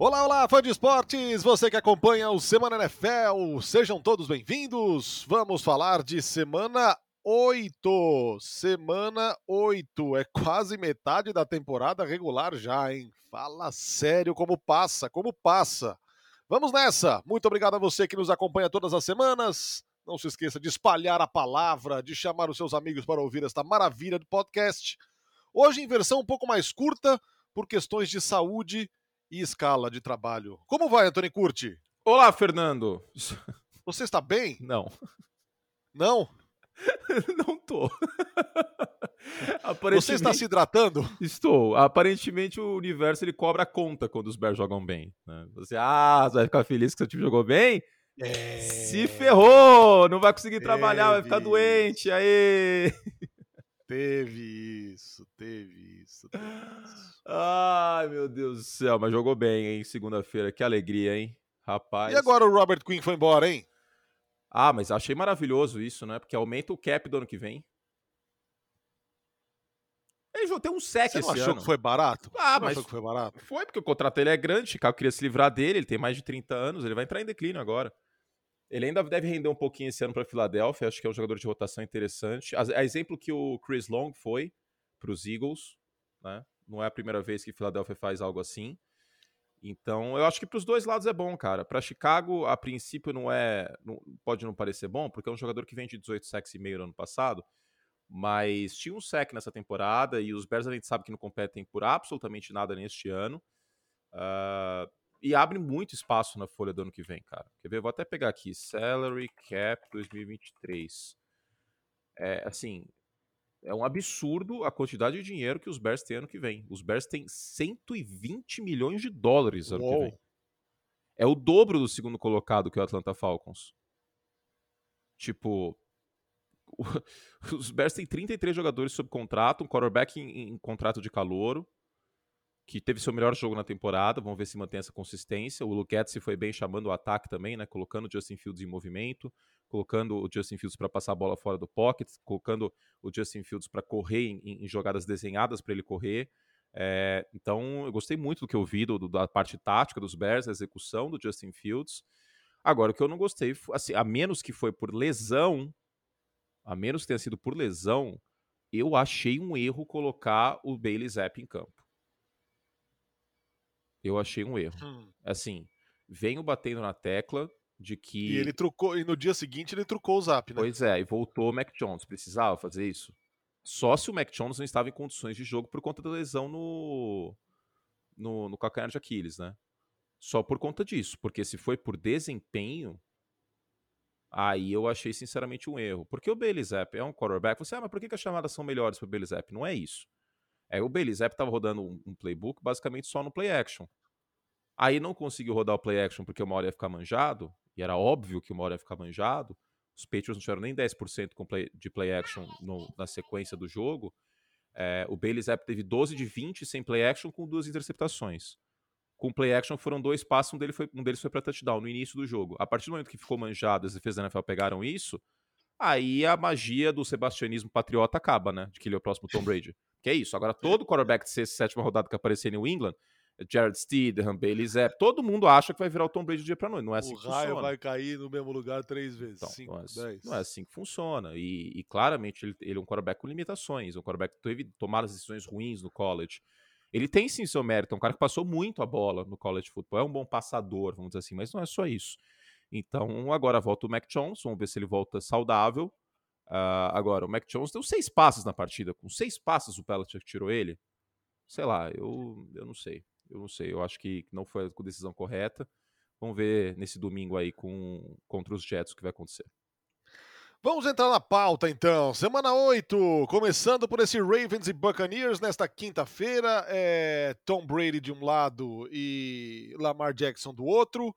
Olá, olá, fã de esportes, você que acompanha o Semana NFL, sejam todos bem-vindos. Vamos falar de semana 8. Semana 8, é quase metade da temporada regular já, hein? Fala sério como passa, como passa. Vamos nessa. Muito obrigado a você que nos acompanha todas as semanas. Não se esqueça de espalhar a palavra, de chamar os seus amigos para ouvir esta maravilha de podcast. Hoje em versão um pouco mais curta, por questões de saúde e escala de trabalho. Como vai, Antônio Curti? Olá, Fernando. Você está bem? Não. Não? Não tô. Você está se hidratando? Estou. Aparentemente o universo ele cobra a conta quando os Bears jogam bem. Né? Você, ah, você vai ficar feliz que seu time jogou bem? É... Se ferrou! Não vai conseguir trabalhar, vai ficar doente. Aí. Teve isso, teve isso, teve isso. Ai, meu Deus do céu, mas jogou bem, hein? Segunda-feira, que alegria, hein? Rapaz. E agora o Robert Quinn foi embora, hein? Ah, mas achei maravilhoso isso, né? Porque aumenta o cap do ano que vem. Ele já tem um sec Você esse não achou ano. que foi barato? Ah, mas achou que foi barato? Foi, porque o contrato dele é grande, Chicago queria se livrar dele, ele tem mais de 30 anos, ele vai entrar em declínio agora. Ele ainda deve render um pouquinho esse ano para Filadélfia, acho que é um jogador de rotação interessante. A, a exemplo que o Chris Long foi para os Eagles, né? Não é a primeira vez que Filadélfia faz algo assim. Então, eu acho que para os dois lados é bom, cara. Para Chicago, a princípio não é, não, pode não parecer bom, porque é um jogador que vem de 18 sacks e meio no ano passado, mas tinha um sack nessa temporada e os Bears a gente sabe que não competem por absolutamente nada neste ano. Uh, e abre muito espaço na folha do ano que vem, cara. Quer ver? Vou até pegar aqui. Salary Cap 2023. É, assim, é um absurdo a quantidade de dinheiro que os Bears têm ano que vem. Os Bears têm 120 milhões de dólares ano Uou. que vem. É o dobro do segundo colocado que é o Atlanta Falcons. Tipo, os Bears têm 33 jogadores sob contrato, um quarterback em, em contrato de calouro que teve seu melhor jogo na temporada. Vamos ver se mantém essa consistência. O Luquette se foi bem chamando o ataque também, né? Colocando o Justin Fields em movimento, colocando o Justin Fields para passar a bola fora do pocket, colocando o Justin Fields para correr em, em, jogadas desenhadas para ele correr. É, então, eu gostei muito do que eu vi do, da parte tática dos Bears, a execução do Justin Fields. Agora, o que eu não gostei, assim, a menos que foi por lesão, a menos que tenha sido por lesão, eu achei um erro colocar o Bailey Zapp em campo. Eu achei um erro. Hum. Assim, venho batendo na tecla de que. E ele trocou, e no dia seguinte ele trocou o zap, né? Pois é, e voltou o Mac Jones. Precisava fazer isso? Só se o Mac Jones não estava em condições de jogo por conta da lesão no, no, no calcanhar de Aquiles, né? Só por conta disso. Porque se foi por desempenho, aí eu achei sinceramente um erro. Porque o Bailey Zapp é um quarterback. Você, ah, mas por que, que as chamadas são melhores para o Bailey Zapp? Não é isso. É, o Zapp estava rodando um, um, playbook basicamente só no play action. Aí não conseguiu rodar o play action porque uma hora ia ficar manjado, e era óbvio que uma hora ia ficar manjado. Os Patriots não tiveram nem 10% play, de play action no, na sequência do jogo. É, o Zapp teve 12 de 20 sem play action com duas interceptações. Com play action foram dois passos, um, dele foi, um deles foi para touchdown no início do jogo. A partir do momento que ficou manjado, as defesas da NFL pegaram isso, aí a magia do sebastianismo patriota acaba, né? De que ele é o próximo Tom Brady. Que é isso. Agora, todo quarterback de sexta, sétima rodada que aparecer em New England, Jared Steedham, Bailey Zapp, todo mundo acha que vai virar o Tom Brady do dia pra noite. Não é assim o que funciona. O raio vai cair no mesmo lugar três vezes, então, cinco, não, é, dez. não é assim que funciona. E, e claramente ele, ele, é um quarterback com limitações, um quarterback que teve tomar as decisões ruins no college. Ele tem sim seu mérito, é um cara que passou muito a bola no college football, é um bom passador, vamos dizer assim, mas não é só isso. Então agora volta o Mac Jones, vamos ver se ele volta saudável. Uh, agora, o Mac Jones deu seis passes na partida. Com seis passes o Belichick tirou ele. Sei lá, eu, eu não sei. Eu não sei. Eu acho que não foi a decisão correta. Vamos ver nesse domingo aí com, contra os Jets o que vai acontecer. Vamos entrar na pauta então. Semana 8, começando por esse Ravens e Buccaneers nesta quinta-feira. É Tom Brady de um lado e Lamar Jackson do outro.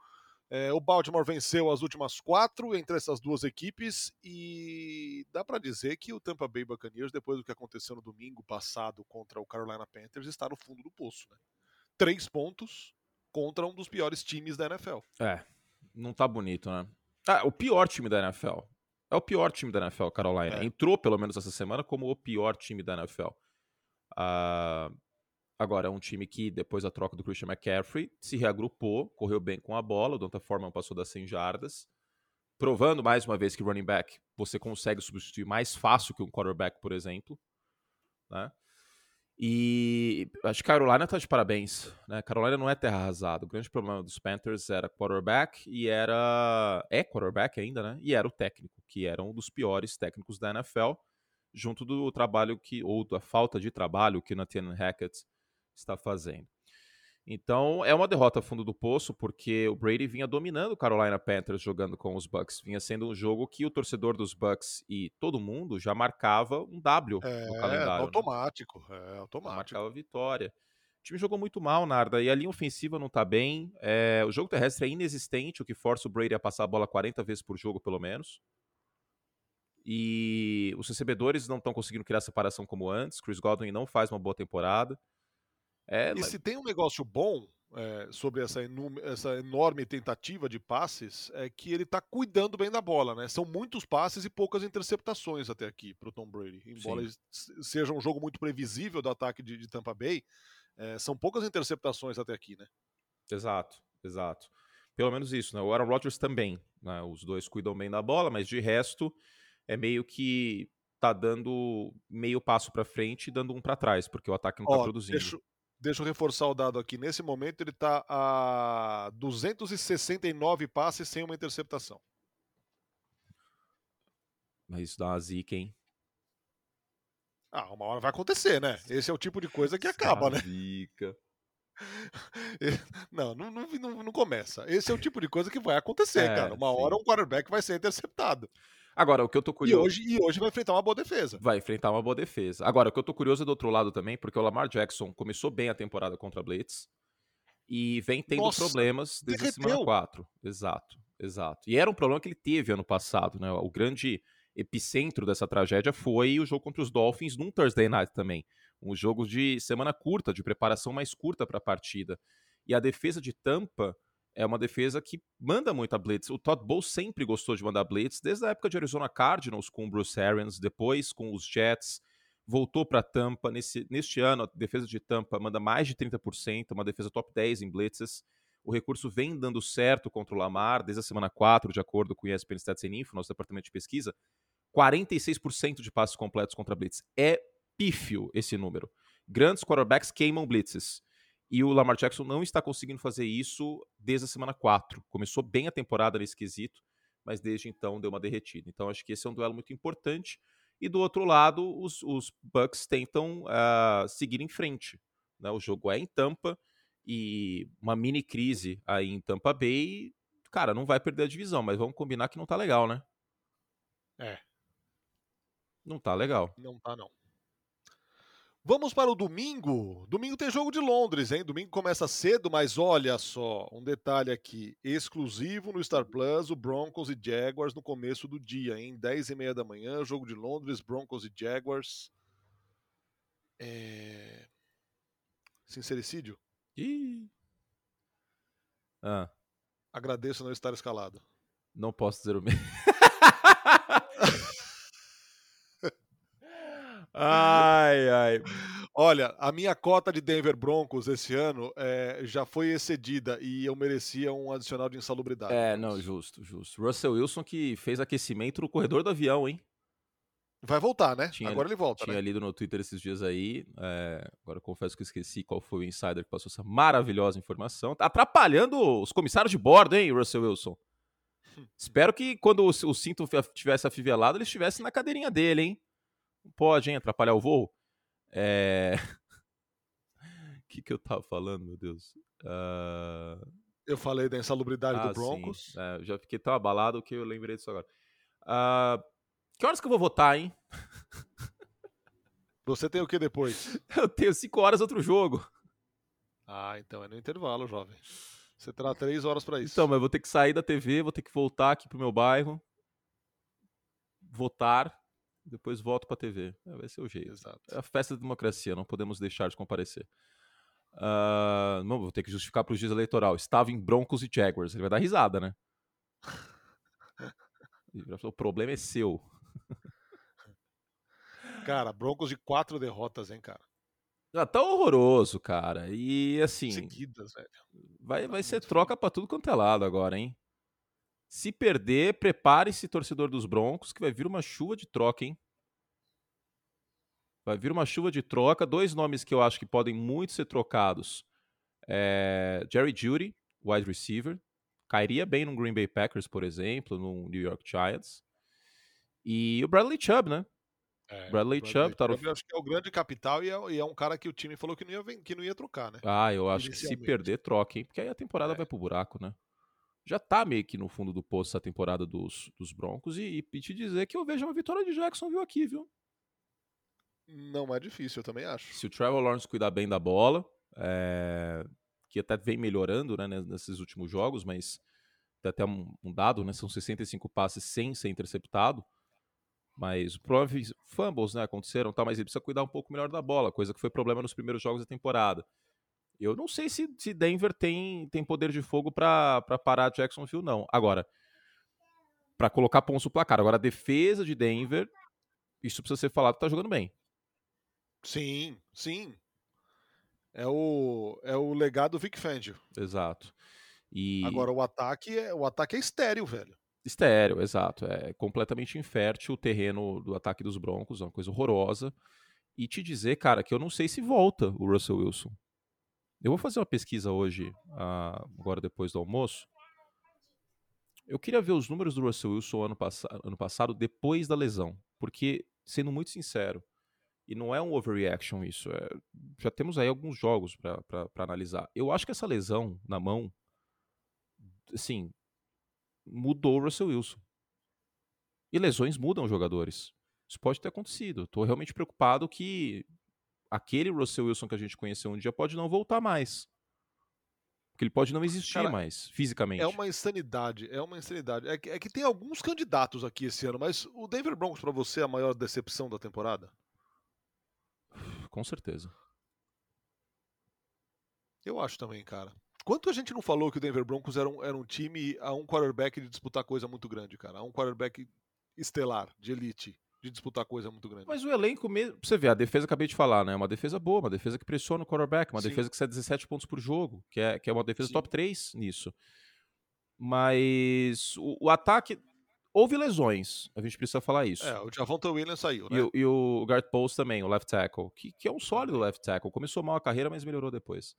É, o Baltimore venceu as últimas quatro entre essas duas equipes e dá para dizer que o Tampa Bay Buccaneers, depois do que aconteceu no domingo passado contra o Carolina Panthers, está no fundo do poço. Né? Três pontos contra um dos piores times da NFL. É, não tá bonito, né? Ah, o pior time da NFL. É o pior time da NFL, Carolina. É. Entrou, pelo menos essa semana, como o pior time da NFL. Ah, Agora, é um time que, depois da troca do Christian McCaffrey, se reagrupou, correu bem com a bola, o Donta Foreman passou das 100 jardas, provando mais uma vez que running back você consegue substituir mais fácil que um quarterback, por exemplo. Né? E acho que Carolina tá de parabéns. Né? Carolina não é terra arrasada. O grande problema dos Panthers era quarterback e era. É quarterback ainda, né? E era o técnico, que era um dos piores técnicos da NFL, junto do trabalho que. ou da falta de trabalho que o Nathan Hackett está fazendo. Então é uma derrota fundo do poço, porque o Brady vinha dominando o Carolina Panthers jogando com os Bucks. Vinha sendo um jogo que o torcedor dos Bucks e todo mundo já marcava um W é, no calendário. Automático, né? é automático. Marcava vitória. O time jogou muito mal, Narda, e a linha ofensiva não tá bem. É, o jogo terrestre é inexistente, o que força o Brady a passar a bola 40 vezes por jogo, pelo menos. E os recebedores não estão conseguindo criar separação como antes. Chris Godwin não faz uma boa temporada. É, e se tem um negócio bom é, sobre essa, essa, enorme tentativa de passes, é que ele está cuidando bem da bola, né? São muitos passes e poucas interceptações até aqui para o Tom Brady. Embora seja um jogo muito previsível do ataque de, de Tampa Bay, é, são poucas interceptações até aqui, né? Exato, exato. Pelo menos isso, né? O Aaron Rodgers também, né? Os dois cuidam bem da bola, mas de resto é meio que tá dando meio passo para frente e dando um para trás, porque o ataque não está produzindo. Deixa, Deixa eu reforçar o dado aqui. Nesse momento, ele está a 269 passes sem uma interceptação. Mas isso dá uma zica, hein? Ah, uma hora vai acontecer, né? Esse é o tipo de coisa que acaba, né? Zica. Não, não, não, não, começa. Esse é o tipo de coisa que vai acontecer, é, cara. Uma sim. hora um quarterback vai ser interceptado. Agora, o que eu tô curioso. E hoje, e hoje vai enfrentar uma boa defesa. Vai enfrentar uma boa defesa. Agora, o que eu tô curioso é do outro lado também, porque o Lamar Jackson começou bem a temporada contra a Blitz e vem tendo Nossa, problemas desde a semana 4. Exato, exato. E era um problema que ele teve ano passado, né? O grande epicentro dessa tragédia foi o jogo contra os Dolphins num Thursday Night também. Um jogo de semana curta, de preparação mais curta para a partida. E a defesa de Tampa é uma defesa que manda muita blitz. O Todd Bowles sempre gostou de mandar blitz, desde a época de Arizona Cardinals com o Bruce Arians, depois com os Jets, voltou para Tampa. Nesse, neste ano, a defesa de Tampa manda mais de 30%, uma defesa top 10 em blitzes. O recurso vem dando certo contra o Lamar desde a semana 4, de acordo com o ESPN Stats Info, nosso departamento de pesquisa. 46% de passos completos contra blitz. É pífio esse número. Grandes quarterbacks queimam blitzes. E o Lamar Jackson não está conseguindo fazer isso desde a semana 4. Começou bem a temporada nesse quesito, mas desde então deu uma derretida. Então acho que esse é um duelo muito importante. E do outro lado, os, os Bucks tentam uh, seguir em frente. Né? O jogo é em Tampa e uma mini crise aí em Tampa Bay. Cara, não vai perder a divisão, mas vamos combinar que não tá legal, né? É. Não tá legal. Não tá, não. Vamos para o domingo. Domingo tem jogo de Londres, hein? Domingo começa cedo, mas olha só, um detalhe aqui, exclusivo no Star Plus, o Broncos e Jaguars no começo do dia, hein? 10 e meia da manhã, jogo de Londres, Broncos e Jaguars. É... Sincericídio? Ih. Ah. Agradeço não estar escalado. Não posso dizer o mesmo. Ai, ai. Olha, a minha cota de Denver Broncos esse ano é, já foi excedida e eu merecia um adicional de insalubridade. É, não, justo, justo. Russell Wilson que fez aquecimento no corredor do avião, hein? Vai voltar, né? Tinha, agora ele volta. Tinha né? lido no Twitter esses dias aí. É, agora confesso que esqueci qual foi o insider que passou essa maravilhosa informação. Tá atrapalhando os comissários de bordo, hein, Russell Wilson? Espero que quando o, o cinto tivesse afivelado, ele estivesse na cadeirinha dele, hein? Não pode, hein, atrapalhar o voo. É... O que, que eu tava falando, meu Deus? Uh... Eu falei da insalubridade ah, do Broncos. É, já fiquei tão abalado que eu lembrei disso agora. Uh... Que horas que eu vou votar, hein? Você tem o que depois? Eu tenho cinco horas outro jogo. Ah, então é no intervalo, jovem. Você terá três horas para isso. Então, mas eu vou ter que sair da TV, vou ter que voltar aqui pro meu bairro, votar depois volto para a TV. É, vai ser o jeito. Exato. É a festa da democracia, não podemos deixar de comparecer. Uh, não, vou ter que justificar para o juiz eleitoral. Estava em Broncos e Jaguars. Ele vai dar risada, né? o problema é seu. Cara, Broncos de quatro derrotas, hein, cara? Já tá horroroso, cara. E assim. Seguidas, velho. Vai, vai ser troca pra tudo quanto é lado agora, hein? Se perder, prepare-se, torcedor dos Broncos, que vai vir uma chuva de troca, hein? Vai vir uma chuva de troca. Dois nomes que eu acho que podem muito ser trocados. É Jerry Judy, wide receiver. Cairia bem no Green Bay Packers, por exemplo, no New York Giants. E o Bradley Chubb, né? É, Bradley Chubb tá eu acho que é o grande capital e é, e é um cara que o time falou que não ia, que não ia trocar, né? Ah, eu acho que se perder, troca, hein? Porque aí a temporada É. vai pro buraco, né? Já tá meio que no fundo do poço essa temporada dos, dos Broncos. E, e te dizer que eu vejo uma vitória de Jacksonville aqui, viu? Não é difícil, eu também acho. Se o Trevor Lawrence cuidar bem da bola, é, que até vem melhorando né, nes- nesses últimos jogos, mas tem até um, um dado, né? São 65 passes sem ser interceptado. Mas o problema é fumbles, né? Aconteceram, tá, mas ele precisa cuidar um pouco melhor da bola, coisa que foi problema nos primeiros jogos da temporada. Eu não sei se, se Denver tem, tem poder de fogo pra pra parar Jacksonville, não. Agora, pra colocar pontos no placar. Agora, a defesa de Denver, isso precisa ser falado, tá jogando bem. Sim, sim. É o, é o legado Vic Fangio. Exato. E Agora, o ataque, é, o ataque é estéreo, velho. estéreo, exato. É completamente infértil o terreno do ataque dos Broncos, é uma coisa horrorosa. E te dizer, cara, que eu não sei se volta o Russell Wilson. Eu vou fazer uma pesquisa hoje, ah, agora depois do almoço. Eu queria ver os números do Russell Wilson ano, passa ano passado, depois da lesão. Porque, sendo muito sincero, e não é um overreaction isso, é- já temos aí alguns jogos para analisar. Eu acho que essa lesão na mão, assim, mudou o Russell Wilson. E lesões mudam jogadores. Isso pode ter acontecido. Estou realmente preocupado que aquele Russell Wilson que a gente conheceu um dia pode não voltar mais. Porque ele pode não existir Cara, mais, fisicamente. É uma insanidade, é uma insanidade. É que, é que tem alguns candidatos aqui esse ano, mas o Denver Broncos pra você é a maior decepção da temporada? Com certeza. Eu acho também, cara. Quanto a gente não falou que o Denver Broncos era um, era um time a um quarterback de disputar coisa muito grande, cara? A um quarterback estelar, de elite, de disputar coisa muito grande. Mas o elenco mesmo. Você ver, a defesa acabei de falar, né? É uma defesa boa, uma defesa que pressiona o quarterback, uma Sim. defesa que sai 17 pontos por jogo, que é, que é uma defesa Sim. top 3 nisso. Mas o, o ataque. Houve lesões, a gente precisa falar isso. É, o Javonta Williams saiu, né? E, o- e o Garth Post também, o left tackle, que, que é um sólido left tackle. Começou mal a carreira, mas melhorou depois.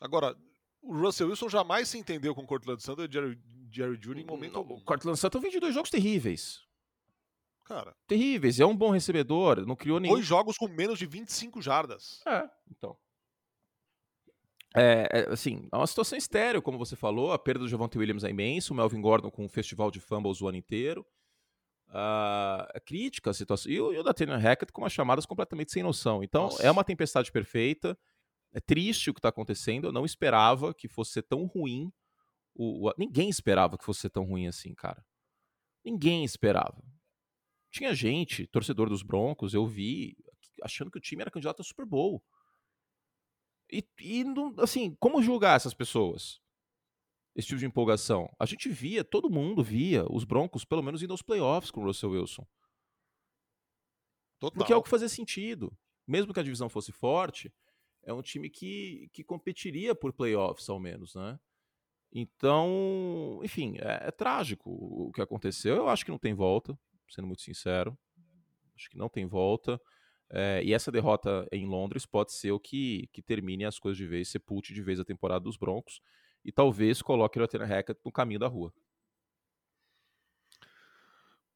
Agora, o Russell Wilson jamais se entendeu com o Cortland Sutton e Jerry, Jerry Judy em momento algum. O Cortland Sutton vem de dois jogos terríveis. Cara, Terríveis. É um bom recebedor, não criou nenhum. dois jogos com menos de 25 jardas. É, então. É, é, assim, é uma situação estéreo, como você falou. A perda do Javonte Williams é imensa. O Melvin Gordon com um festival de fumbles o ano inteiro. Ah, é crítica a situação. E o, e o Nathaniel Hackett com umas chamadas completamente sem noção. Então, Nossa. é uma tempestade perfeita. É triste o que está acontecendo. Eu não esperava que fosse ser tão ruim. O, o- ninguém esperava que fosse ser tão ruim assim, cara. Ninguém esperava. Tinha gente, torcedor dos Broncos, eu vi, achando que o time era candidato Super Bowl. E, e não- assim, como julgar essas pessoas? Esse tipo de empolgação. A gente via, todo mundo via os Broncos, pelo menos, indo aos playoffs com o Russell Wilson. Total. Porque é o que fazia sentido. Mesmo que a divisão fosse forte, é um time que, que competiria por playoffs, ao menos, né? Então, enfim, é, é trágico o que aconteceu. Eu acho que não tem volta, sendo muito sincero. Acho que não tem volta. É, e essa derrota em Londres pode ser o que, que termine as coisas de vez, sepulte de vez a temporada dos Broncos e talvez coloque o Atlanta Hackett no caminho da rua.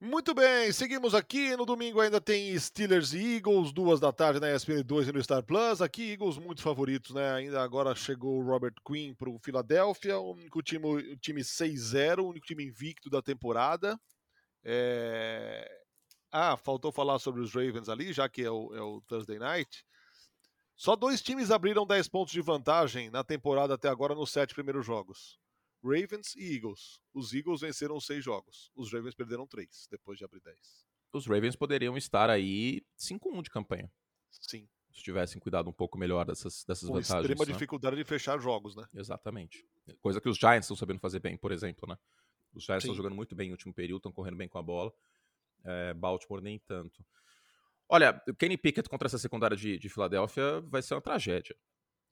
Muito bem, seguimos aqui. No domingo ainda tem Steelers e Eagles, duas da tarde na ESPN 2 e no Star Plus. Aqui, Eagles muito favoritos, né? Ainda agora chegou o Robert Quinn para o Philadelphia, o único time, o time 6-0, o único time invicto da temporada. É... Ah, faltou falar sobre os Ravens ali, já que é o, é o Thursday Night. Só dois times abriram 10 pontos de vantagem na temporada até agora nos sete primeiros jogos. Ravens e Eagles. Os Eagles venceram seis jogos. Os Ravens perderam três depois de abrir 10. Os Ravens poderiam estar aí 5-1 de campanha, Sim. se tivessem cuidado um pouco melhor dessas, dessas Com vantagens. extrema né? dificuldade de fechar jogos, né? Exatamente. Coisa que os Giants estão sabendo fazer bem, por exemplo, né? Os Giants estão jogando muito bem no último período, estão correndo bem com a bola. É, Baltimore nem tanto. Olha, o Kenny Pickett contra essa secundária de, de Filadélfia vai ser uma tragédia.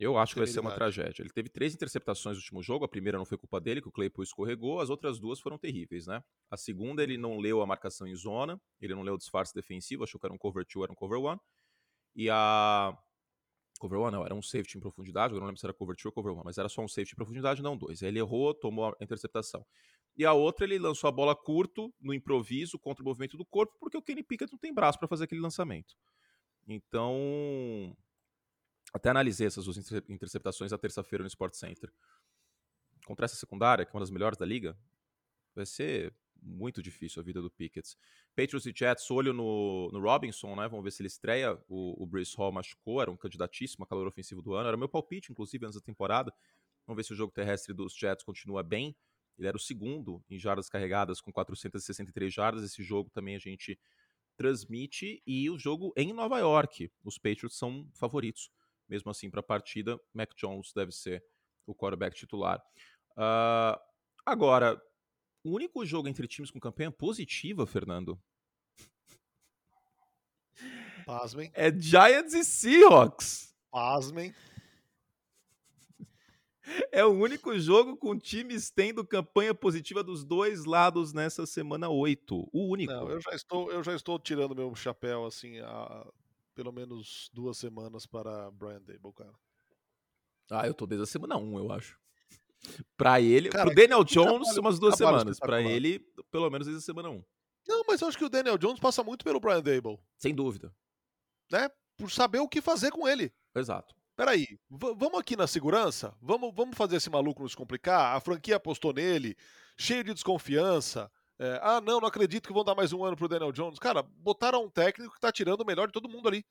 Eu acho que vai ser uma tragédia. Ele teve três interceptações no último jogo. A primeira não foi culpa dele, que o Claypool escorregou. As outras duas foram terríveis, né? A segunda, ele não leu a marcação em zona. Ele não leu o disfarce defensivo. Achou que era um cover 2, era um cover 1. E a... Cover 1 não, era um safety em profundidade. Eu não lembro se era cover 2 ou cover 1. Mas era só um safety em profundidade, não dois. Aí ele errou, tomou a interceptação. E a outra, ele lançou a bola curto, no improviso, contra o movimento do corpo, porque o Kenny Pickett não tem braço para fazer aquele lançamento. Então, até analisei essas duas interceptações na terça-feira no Sport Center. Contra essa secundária, que é uma das melhores da liga, vai ser muito difícil a vida do Pickett. Patriots e Jets, olho no, no Robinson, né? Vamos ver se ele estreia. O, o Bruce Hall machucou, era um candidatíssimo a calor ofensivo do ano. Era meu palpite, inclusive, antes da temporada. Vamos ver se o jogo terrestre dos Jets continua bem. Ele era o segundo em jardas carregadas, com 463 jardas. Esse jogo também a gente transmite. E o jogo em Nova York. Os Patriots são favoritos mesmo assim, para a partida, Mac Jones deve ser o quarterback titular. Uh, agora, o único jogo entre times com campanha positiva, Fernando. Pasmem. É Giants e Seahawks. Pasmem. É o único jogo com times tendo campanha positiva dos dois lados nessa semana 8. O único. Não, eu já estou, eu já estou tirando meu chapéu assim a, pelo menos duas semanas para Brian Dable, cara. Ah, eu tô desde a semana 1, eu acho. Pra ele, cara, pro Daniel Jones, trabalho, umas duas semanas. Pra ele, pelo menos desde a semana 1. Não, mas eu acho que o Daniel Jones passa muito pelo Brian Dable. Sem dúvida. Né? Por saber o que fazer com ele. Exato. Peraí, vamos aqui na segurança? Vamos, vamos fazer esse maluco nos complicar? A franquia apostou nele, cheio de desconfiança. É, ah, não, não acredito que vão dar mais um ano pro Daniel Jones. Cara, botaram um técnico que tá tirando o melhor de todo mundo ali.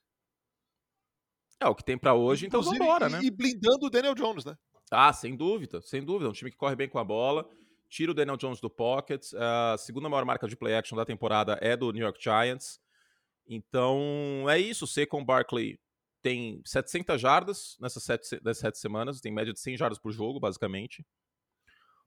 É o que tem para hoje, então Inclusive, então vambora, né? E blindando o Daniel Jones, né? Ah, sem dúvida, sem dúvida. Um time que corre bem com a bola, tira o Daniel Jones do pocket. A segunda maior marca de play action da temporada é do New York Giants. Então, é isso. O com Barkley tem 700 jardas nessas sete, nessas sete semanas, tem média de 100 jardas por jogo, basicamente.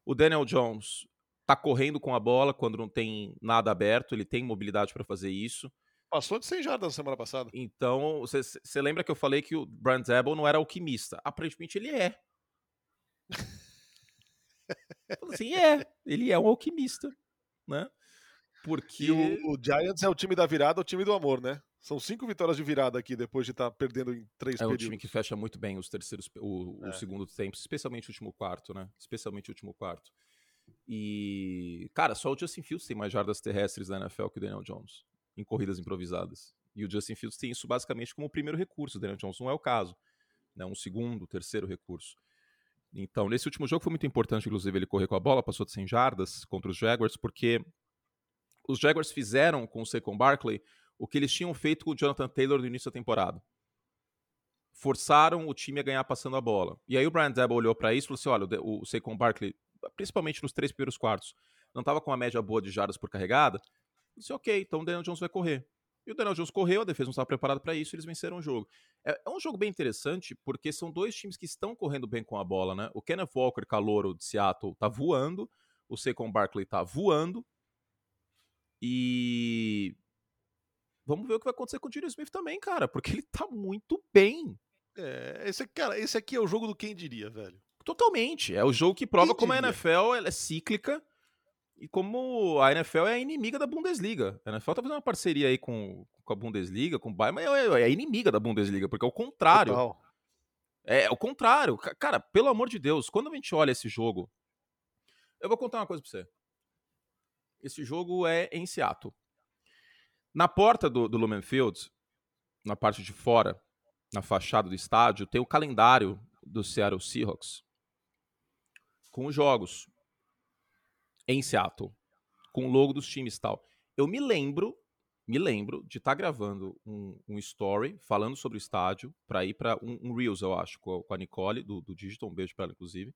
O Daniel Jones tá correndo com a bola quando não tem nada aberto, ele tem mobilidade para fazer isso. Passou de 100 jardas na semana passada. Então, você lembra que eu falei que o Brand Zabel não era alquimista? Aparentemente ele é. assim, é, ele é um alquimista, né? Porque e o, o, Giants é o time da virada, o time do amor, né? São cinco vitórias de virada aqui depois de estar tá perdendo em três é períodos. É um time que fecha muito bem os terceiros, o, é. o segundo tempo, especialmente o último quarto, né? Especialmente o último quarto. E, cara, só o Justin Fields tem mais jardas terrestres da NFL que o Daniel Jones, em corridas improvisadas. E o Justin Fields tem isso basicamente como o primeiro recurso. O Daniel Jones não é o caso. Né? Um segundo, terceiro recurso. Então, nesse último jogo foi muito importante, inclusive, ele correr com a bola, passou de 100 jardas contra os Jaguars, porque os Jaguars fizeram com o Saquon Barkley o que eles tinham feito com o Jonathan Taylor no início da temporada. Forçaram o time a ganhar passando a bola. E aí o Brian Debo olhou para isso e falou assim: olha, o Saquon Barkley principalmente nos três primeiros quartos, não estava com uma média boa de jardas por carregada, eu disse, ok, então o Daniel Jones vai correr. E o Daniel Jones correu, a defesa não estava preparada para isso, eles venceram o jogo. É, é, um jogo bem interessante, porque são dois times que estão correndo bem com a bola, né? O Kenneth Walker, calouro de Seattle, tá voando, o Saquon Barkley tá voando, e vamos ver o que vai acontecer com o Dino Smith também, cara, porque ele tá muito bem. É, esse, cara, esse aqui é o jogo do quem diria, velho. Totalmente. É o jogo que prova como a NFL é cíclica e como a NFL é a inimiga da Bundesliga. A NFL tá fazendo uma parceria aí com, com a Bundesliga, com o Bayern, mas é, é, a inimiga da Bundesliga, porque é o contrário. Total. É, é o contrário. Cara, pelo amor de Deus, quando a gente olha esse jogo, eu vou contar uma coisa pra você. Esse jogo é em Seattle. Na porta do, do Lumen Field, na parte de fora, na fachada do estádio, tem o calendário do Seattle Seahawks com os jogos em Seattle, com o logo dos times e tal. Eu me lembro, me lembro de estar tá gravando um, um, story falando sobre o estádio para ir para um, um, Reels, eu acho, com a, Nicole do, do Digital, um beijo para ela, inclusive.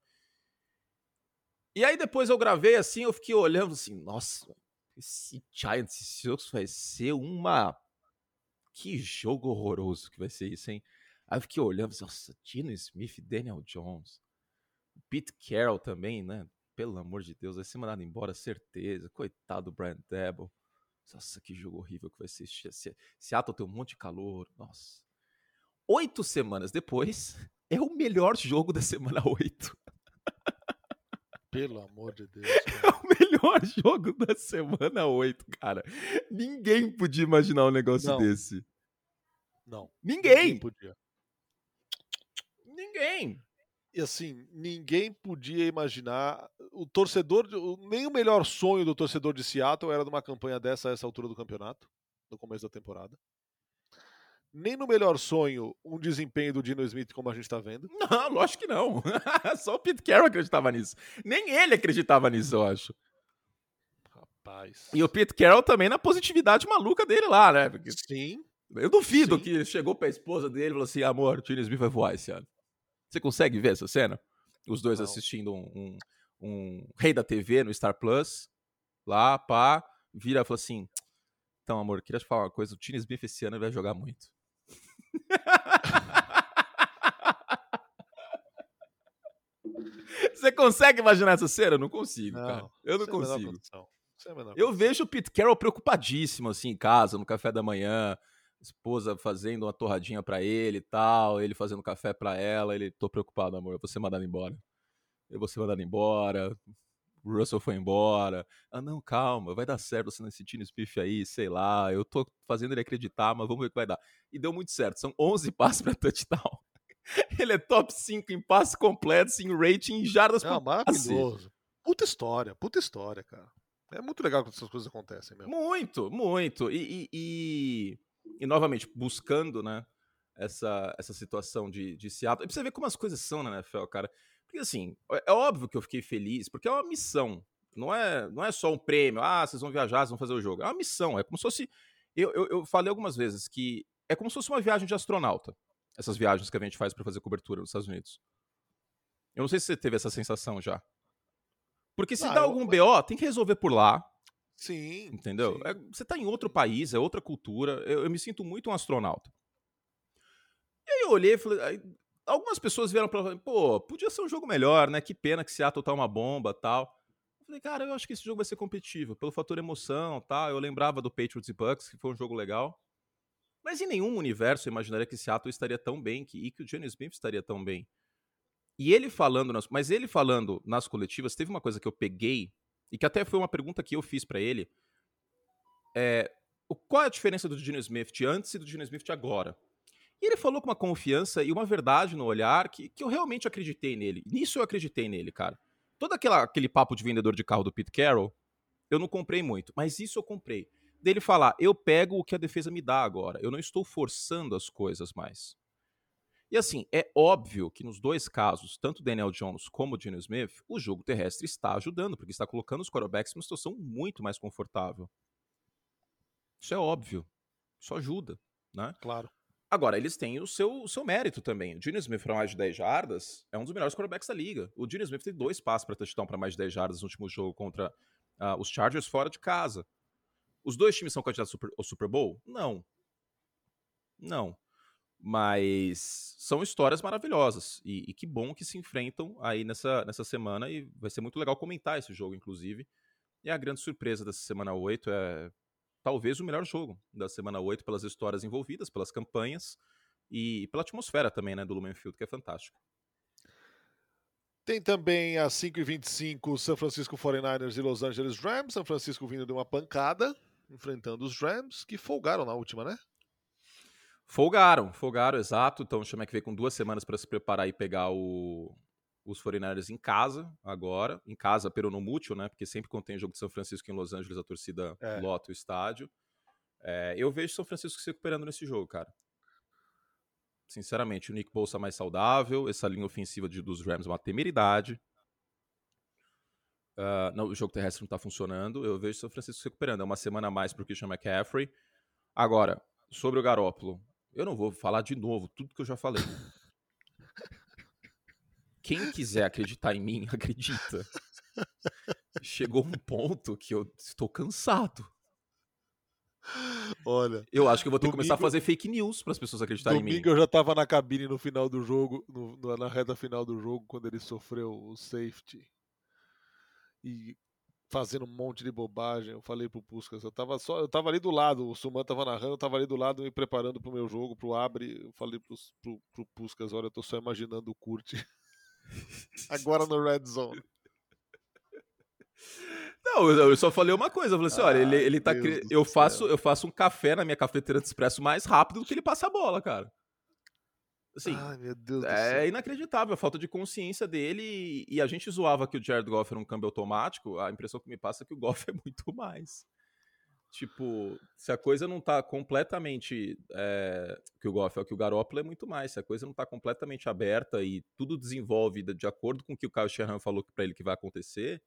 E aí depois eu gravei assim, eu fiquei olhando assim, nossa, esse Giants Seahawks vai ser uma que jogo horroroso que vai ser isso, hein? Aí eu fiquei olhando, nossa, Tino Smith, Daniel Jones. Pete Carroll também, né? Pelo amor de Deus, vai ser mandado embora, certeza. Coitado do Brian Debo. Nossa, que jogo horrível que vai ser. Seattle tem um monte de calor. Nossa. Oito semanas depois, é o melhor jogo da semana 8. Pelo amor de Deus. Cara. É o melhor jogo da semana 8, cara. Ninguém podia imaginar um negócio Não. desse. Não. Ninguém. podia. Ninguém. E assim, ninguém podia imaginar. O torcedor. Nem o melhor sonho do torcedor de Seattle era de uma campanha dessa a essa altura do campeonato, no começo da temporada. Nem no melhor sonho um desempenho do Dino Smith, como a gente tá vendo. Não, lógico que não. Só o Pete Carroll acreditava nisso. Nem ele acreditava nisso, eu acho. Rapaz. E o Pete Carroll também na positividade maluca dele lá, né? Porque Sim. eu duvido Sim. que ele chegou pra esposa dele e falou assim: amor, o Tino Smith vai voar esse ano. Você consegue ver essa cena? Os dois Não. assistindo um, um, um Rei da TV no Star Plus. Lá, pá. Vira e fala assim: Então, amor, queria te falar uma coisa. O Tino Smith esse ano vai jogar muito. Você consegue imaginar essa cena? Eu não consigo, cara. Eu não consigo. menor Eu vejo o Pete Carroll preocupadíssimo, assim, em casa, no café da manhã. Esposa fazendo uma torradinha pra ele e tal, ele fazendo café pra ela. Ele, tô preocupado, amor, eu vou ser mandado embora. Eu vou ser mandado embora. O Russell foi embora. Ah, não, calma, vai dar certo você nesse Tino Smith aí, sei lá. Eu tô fazendo ele acreditar, mas vamos ver o que vai dar. E deu muito certo, são 11 passes pra touchdown. Ele é top 5 em passes completos, em rating, em jardas Não, por passe. maravilhoso. Puta história, puta história, cara. É muito legal quando essas coisas acontecem mesmo. Muito, muito. E, e, e, e, novamente, buscando, né, essa, essa situação de, de Seattle. E pra você ver como as coisas são na NFL, cara. Porque, assim, é é óbvio que eu fiquei feliz, porque é uma missão. Não é, não é só um prêmio, ah, vocês vão viajar, vocês vão fazer o jogo. É uma missão, é como se fosse... Eu, eu, eu falei algumas vezes que é como se fosse uma viagem de astronauta. Essas viagens que a gente faz pra fazer cobertura nos Estados Unidos. Eu não sei se você teve essa sensação já. Porque se Ah, dá eu- algum BO, tem que resolver por lá. Sim. Entendeu? sim. É- você tá em outro país, é outra cultura. Eu, eu me sinto muito um astronauta. E aí eu olhei e falei. aí algumas pessoas vieram pra falar, pô, podia ser um jogo melhor, né? Que pena que Seattle tá uma bomba tal. Eu falei, cara, eu acho que esse jogo vai ser competitivo, pelo fator emoção tal. Eu lembrava do Patriots e Bucks, que foi um jogo legal. Mas em nenhum universo eu imaginaria que Seattle estaria tão bem que, e que o Johnny Smith estaria tão bem. E ele falando, nas, mas ele falando nas coletivas, teve uma coisa que eu peguei, e que até foi uma pergunta que eu fiz pra ele, é, qual é a diferença do Geno Smith de antes e do Geno Smith de agora? E ele falou com uma confiança e uma verdade no olhar que, que eu realmente acreditei nele. Nisso eu acreditei nele, cara. Todo aquela, aquele papo de vendedor de carro do Pete Carroll, eu não comprei muito, mas isso eu comprei. Dele falar, eu pego o que a defesa me dá agora, eu não estou forçando as coisas mais. E assim, é óbvio que nos dois casos, tanto Daniel Jones como Geno Smith, o jogo terrestre está ajudando, porque está colocando os quarterbacks numa situação muito mais confortável. Isso é óbvio. Isso ajuda, né? Claro. Agora, eles têm o seu, o seu mérito também. O Geno Smith para mais de 10 jardas é um dos melhores quarterbacks da liga. O Geno Smith tem dois passos para touchdown para mais de 10 jardas no último jogo contra ah, os Chargers fora de casa. Os dois times são candidatos ao Super- ao Super Bowl? Não. Não. Mas são histórias maravilhosas. E, e que bom que se enfrentam aí nessa, nessa semana. E vai ser muito legal comentar esse jogo, inclusive. E a grande surpresa dessa semana 8 é talvez o melhor jogo da semana 8 pelas histórias envolvidas, pelas campanhas e pela atmosfera também, né, do Lumen Field, que é fantástico. Tem também às 5h25 São Francisco 49ers e Los Angeles Rams. São Francisco vindo de uma pancada, enfrentando os Rams, que folgaram na última, né? Folgaram, folgaram, exato. Então o Chamek veio com duas semanas para se preparar e pegar o, os 49ers em casa agora. Em casa, pero no mútil, né? Porque sempre quando tem jogo de São Francisco em Los Angeles, a torcida É. lota o estádio. É, eu vejo São Francisco se recuperando nesse jogo, cara. Sinceramente, o Nick Bolsa mais saudável, essa linha ofensiva de- dos Rams é uma temeridade. Ah, não, o jogo terrestre não tá funcionando. Eu vejo São Francisco se recuperando. É uma semana a mais pro Christian McCaffrey. Agora, sobre o Garópolo, eu não vou falar de novo tudo que eu já falei. Quem quiser acreditar em mim, acredita. Chegou um ponto que eu estou cansado. Olha, Eu acho que eu vou ter que começar a Domingo- fazer fake news para as pessoas acreditarem em mim. domingo eu já tava na cabine no final do jogo, no- na reta final do jogo, quando ele sofreu o safety. E fazendo um monte de bobagem. Eu falei pro Puskas, eu tava só, eu tava ali do lado, o Suman tava narrando, eu tava ali do lado me preparando pro meu jogo, pro abre. Eu falei pro, pro, pro Puskas, olha, eu tô só imaginando o Kurt agora no Red Zone. Não, eu só falei uma coisa, eu falei assim, olha, ele, ele tá eu faço, eu faço um café na minha cafeteira de expresso mais rápido do que ele passa a bola, cara. Assim, Ai, meu Deus é inacreditável a falta de consciência dele e a gente zoava que o Jared Goff era um câmbio automático, a impressão que me passa é que o Goff é muito mais. Tipo, se a coisa não tá completamente. É, que o Goff é o que o Garoppolo é muito mais. Se a coisa não tá completamente aberta e tudo desenvolve de acordo com o que o Kyle Shanahan falou para ele que vai acontecer,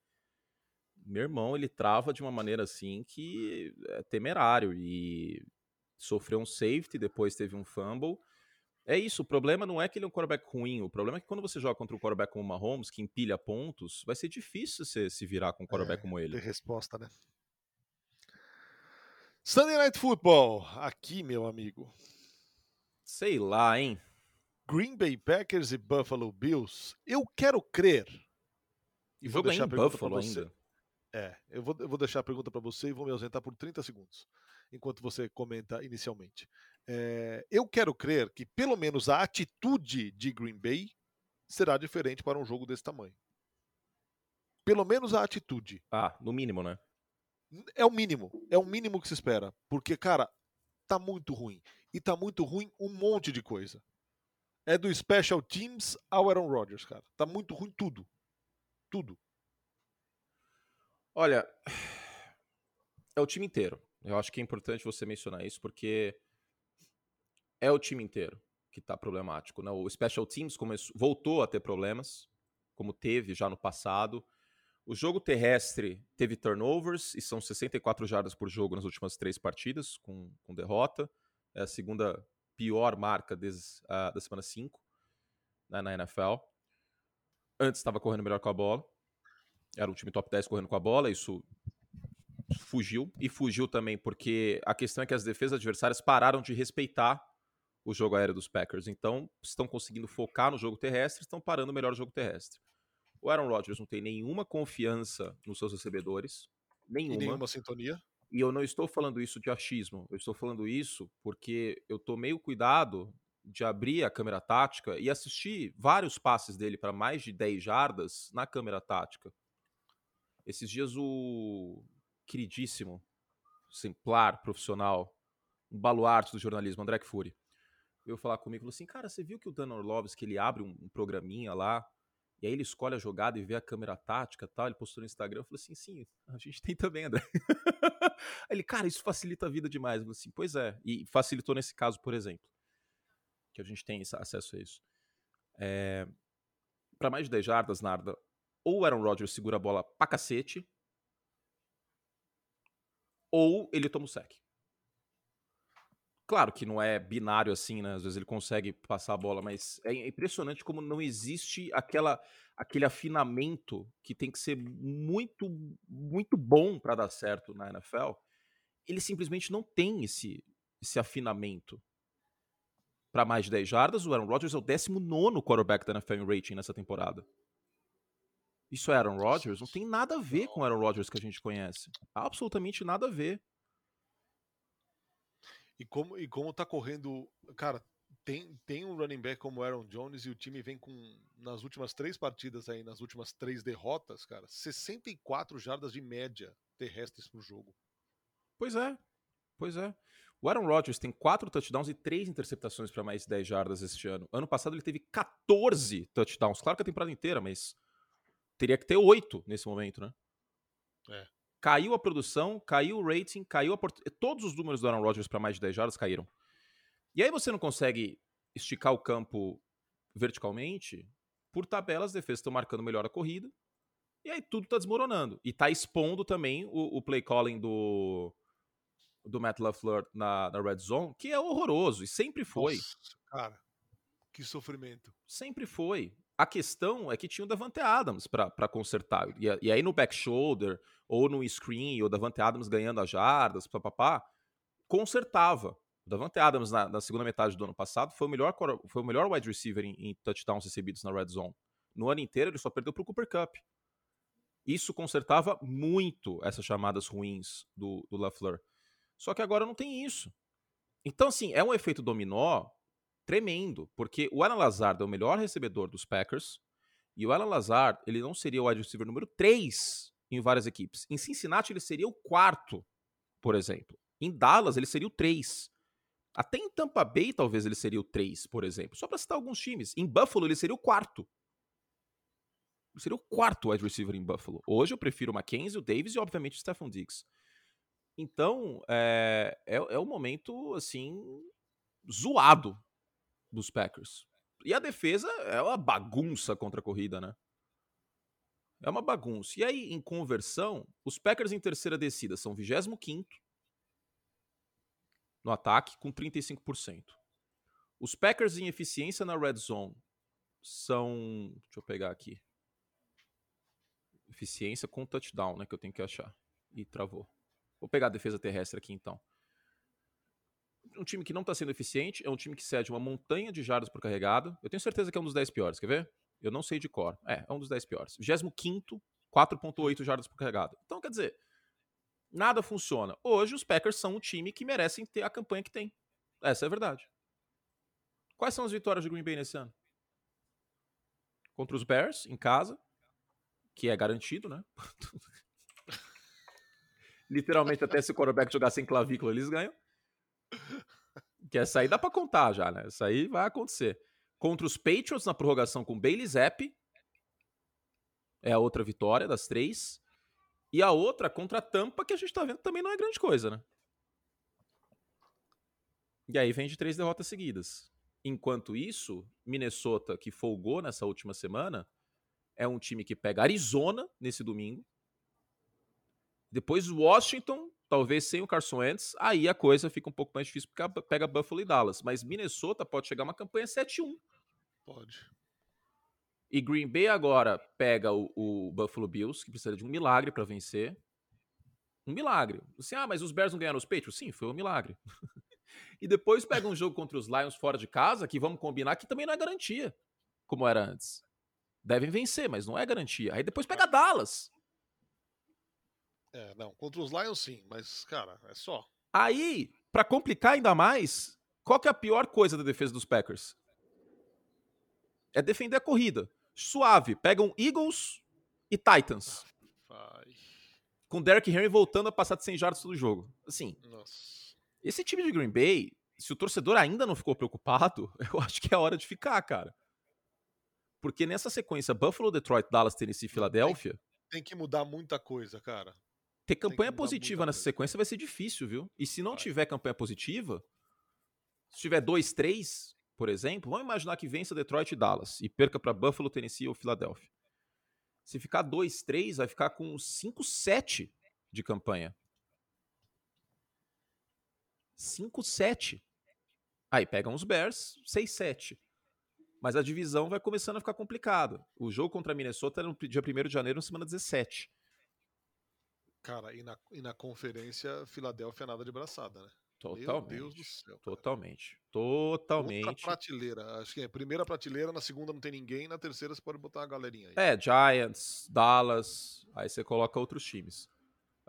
meu irmão, ele trava de uma maneira assim que é temerário. E sofreu um safety, depois teve um fumble. É isso, o problema não é que ele é um quarterback ruim, o problema é que quando você joga contra um quarterback como o Mahomes, que empilha pontos, vai ser difícil você se virar com um quarterback é, como ele. Ter resposta, né? Sunday Night Football, aqui, meu amigo. Sei lá, hein? Green Bay Packers e Buffalo Bills. Eu quero crer. E vou deixar em Buffalo ainda. É, eu vou, eu vou deixar a pergunta para você e vou me ausentar por 30 segundos, enquanto você comenta inicialmente. É, eu quero crer que pelo menos a atitude de Green Bay será diferente para um jogo desse tamanho. Pelo menos a atitude. Ah, no mínimo, né? É o mínimo. É o mínimo que se espera. Porque, cara, tá muito ruim. E tá muito ruim um monte de coisa. É do Special Teams ao Aaron Rodgers, cara. Tá muito ruim tudo. Tudo. Olha, é o time inteiro. Eu acho que é importante você mencionar isso, porque é o time inteiro que tá problemático. Né? O Special Teams começou, voltou a ter problemas, como teve já no passado. O jogo terrestre teve turnovers e são 64 jardas por jogo nas últimas três partidas, com, com derrota. É a segunda pior marca desde, uh, da semana 5 né, na NFL. Antes estava correndo melhor com a bola. Era um time top 10 correndo com a bola, isso fugiu. E fugiu também porque a questão é que as defesas adversárias pararam de respeitar o jogo aéreo dos Packers. Então, estão conseguindo focar no jogo terrestre, estão parando melhor o jogo terrestre. O Aaron Rodgers não tem nenhuma confiança nos seus recebedores. Nenhuma. E nenhuma sintonia. E eu não estou falando isso de achismo. Eu estou falando isso porque eu tomei o cuidado de abrir a câmera tática e assistir vários passes dele para mais de 10 jardas na câmera tática. Esses dias o queridíssimo, exemplar, profissional, um baluarte do jornalismo, André Fury, veio falar comigo e falou assim: Cara, você viu que o Dan Orlovsky ele abre um programinha lá e aí ele escolhe a jogada e vê a câmera tática tal. Ele postou no Instagram. Eu falei assim: sim, a gente tem também, André. ele, cara, isso facilita a vida demais. Eu falei assim: pois é. E facilitou nesse caso, por exemplo. Que a gente tem acesso a isso. É... Para mais de 10 jardas, Narda, ou o Aaron Rodgers segura a bola pra cacete, ou ele toma o sec. Claro que não é binário assim, né? Às vezes ele consegue passar a bola, mas é impressionante como não existe aquela aquele afinamento que tem que ser muito muito bom para dar certo na NFL. Ele simplesmente não tem esse esse afinamento. Para mais de 10 jardas, o Aaron Rodgers é o 19 quarterback da NFL em rating nessa temporada. Isso é Aaron Rodgers? Não tem nada a ver com o Aaron Rodgers que a gente conhece. Absolutamente nada a ver. E como, e como tá correndo. Cara, tem, tem um running back como Aaron Jones e o time vem com, nas últimas três partidas aí, nas últimas três derrotas, cara, 64 jardas de média terrestres por jogo. Pois é, pois é. O Aaron Rodgers tem quatro touchdowns e três interceptações para mais de 10 jardas este ano. Ano passado ele teve 14 touchdowns. Claro que a temporada inteira, mas teria que ter oito nesse momento, né? É caiu a produção, caiu o rating, caiu a port... todos os números do Aaron Rodgers para mais de 10 jardas caíram. E aí você não consegue esticar o campo verticalmente, por tabela as defesas estão marcando melhor a corrida, e aí tudo está desmoronando. E está expondo também o, o, play calling do, do Matt LaFleur na, na red zone, que é horroroso, e sempre foi. Nossa, cara, que sofrimento. Sempre foi. A questão é que tinha o Davante Adams para consertar. E, e, aí no back shoulder, ou no screen, ou Davante Adams ganhando as jardas, papapá, consertava. O Davante Adams, na, na, segunda metade do ano passado, foi o melhor, foi o melhor wide receiver em, em touchdowns recebidos na red zone. No ano inteiro, ele só perdeu para o Cooper Cup. Isso consertava muito essas chamadas ruins do, do LaFleur. Só que agora não tem isso. Então, assim, é um efeito dominó tremendo, porque o Alan Lazard é o melhor recebedor dos Packers, e o Alan Lazard, ele não seria o wide receiver número 3 em várias equipes. Em Cincinnati, ele seria o quarto, por exemplo. Em Dallas, ele seria o 3. Até em Tampa Bay, talvez ele seria o 3, por exemplo. Só para citar alguns times. Em Buffalo, ele seria o quarto. Ele seria o quarto wide receiver em Buffalo. Hoje eu prefiro o Mackenzie, o Davis e, obviamente, o Stephon Diggs. Então, é, é, é um momento, assim, zoado dos Packers. E a defesa é uma bagunça contra a corrida, né? É uma bagunça. E aí, em conversão, os Packers em terceira descida são 25 no ataque, com 35%. Os Packers em eficiência na red zone são. Deixa eu pegar aqui. Eficiência com touchdown, né? Que eu tenho que achar. E travou. Vou pegar a defesa terrestre aqui então. Um time que não está sendo eficiente é um time que cede uma montanha de jardas por carregado. Eu tenho certeza que é um dos 10 piores, quer ver? Eu não sei de cor. É, é um dos 10 piores. 25, 4.8 jardas por carregado. Então, quer dizer, nada funciona. Hoje, os Packers são um time que merecem ter a campanha que tem. Essa é a verdade. Quais são as vitórias de Green Bay nesse ano? Contra os Bears, em casa, que é garantido, né? Literalmente, até se o quarterback jogar sem clavícula, eles ganham. Que essa aí dá pra contar já, né? Essa aí vai acontecer contra os Patriots na prorrogação com Bailey Zapp. É a outra vitória das três. E a outra contra a Tampa, que a gente tá vendo também não é grande coisa, né? E aí vem de três derrotas seguidas. Enquanto isso, Minnesota, que folgou nessa última semana, é um time que pega Arizona nesse domingo. Depois Washington, talvez sem o Carson Wentz, aí a coisa fica um pouco mais difícil porque pega Buffalo e Dallas. Mas Minnesota pode chegar a uma campanha 7-1. Pode. E Green Bay agora pega o, o Buffalo Bills, que precisa de um milagre para vencer. Um milagre. Assim, ah, mas os Bears não ganharam os Patriots? Sim, foi um milagre. e depois pega um jogo contra os Lions fora de casa, que vamos combinar que também não é garantia, como era antes. Devem vencer, mas não é garantia. Aí depois pega Dallas. É, não, contra os Lions sim, mas, cara, é só. Aí, para complicar ainda mais, qual que é a pior coisa da defesa dos Packers? É defender a corrida. Suave. Pegam Eagles e Titans. Vai. Com Derrick Henry voltando a passar de 100 jardas todo jogo. Assim, Nossa. esse time de Green Bay, se o torcedor ainda não ficou preocupado, eu acho que é hora de ficar, cara. Porque nessa sequência, Buffalo, Detroit, Dallas, Tennessee e Filadélfia, Tem que mudar muita coisa, cara. Ter campanha positiva nessa coisa. sequência vai ser difícil, viu? E se não Vai. tiver campanha positiva, se tiver 2-3, por exemplo, vamos imaginar que vença Detroit e Dallas e perca para Buffalo, Tennessee ou Filadélfia. Se ficar 2-3, vai ficar com 5-7 de campanha. 5-7. Aí pegam os Bears, 6-7. Mas a divisão vai começando a ficar complicada. O jogo contra a Minnesota era no dia 1 de janeiro, na semana 17. Cara, e na, e na conferência, Filadélfia nada de braçada, né? Totalmente. Meu Deus do céu. cara. Totalmente. Outra Totalmente. prateleira. Acho que é a primeira prateleira, na segunda não tem ninguém, na terceira você pode botar uma galerinha aí. É, Giants, Dallas, aí você coloca outros times.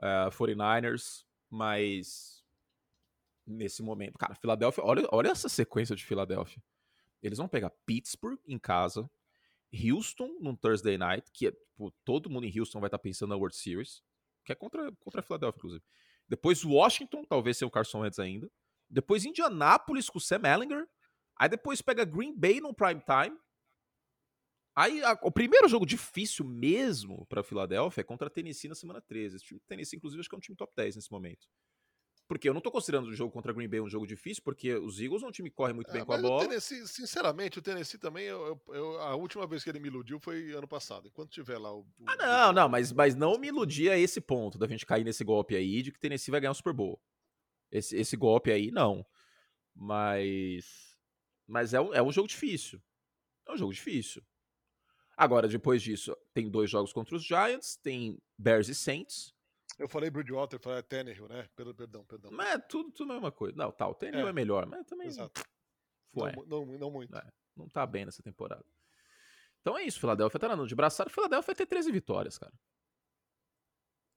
É, 49ers, mas nesse momento, cara, Filadélfia, olha, olha essa sequência de Filadélfia. Eles vão pegar Pittsburgh em casa, Houston num Thursday night, que é, tipo, todo mundo em Houston vai estar pensando na World Series, que é contra, contra a Filadélfia, inclusive. Depois Washington, talvez sem o Carson Wentz ainda. Depois Indianapolis com o Sam Ellinger. Aí depois pega Green Bay no prime time. Aí a- o primeiro jogo difícil mesmo para Filadélfia é contra a Tennessee na semana 13. Esse time Tennessee, inclusive, acho que é um time top 10 nesse momento. Porque eu não tô considerando o jogo contra Green Bay um jogo difícil, porque os Eagles é um time que corre muito É, bem com a o bola. Tennessee, sinceramente, o Tennessee também, eu, eu- a última vez que ele me iludiu foi ano passado. Enquanto tiver lá o. o- Ah, não, não, mas, mas não me iludia a esse ponto da gente cair nesse golpe aí de que Tennessee vai ganhar o Super Bowl. Esse, esse golpe aí, não. Mas. Mas é um, é um jogo difícil. É um jogo difícil. Agora, depois disso, tem dois jogos contra os Giants, tem Bears e Saints. Eu falei Bridgewater, falei Tannehill, né? Perdão, perdão. Mas é tudo, tudo a mesma coisa. Não, tá, o Tannehill é, É. melhor, mas também Exato. foi. Não, não, não muito. É. não tá bem nessa temporada. Então é isso, Filadélfia tá na de braçada. Filadélfia vai ter 13 vitórias, cara.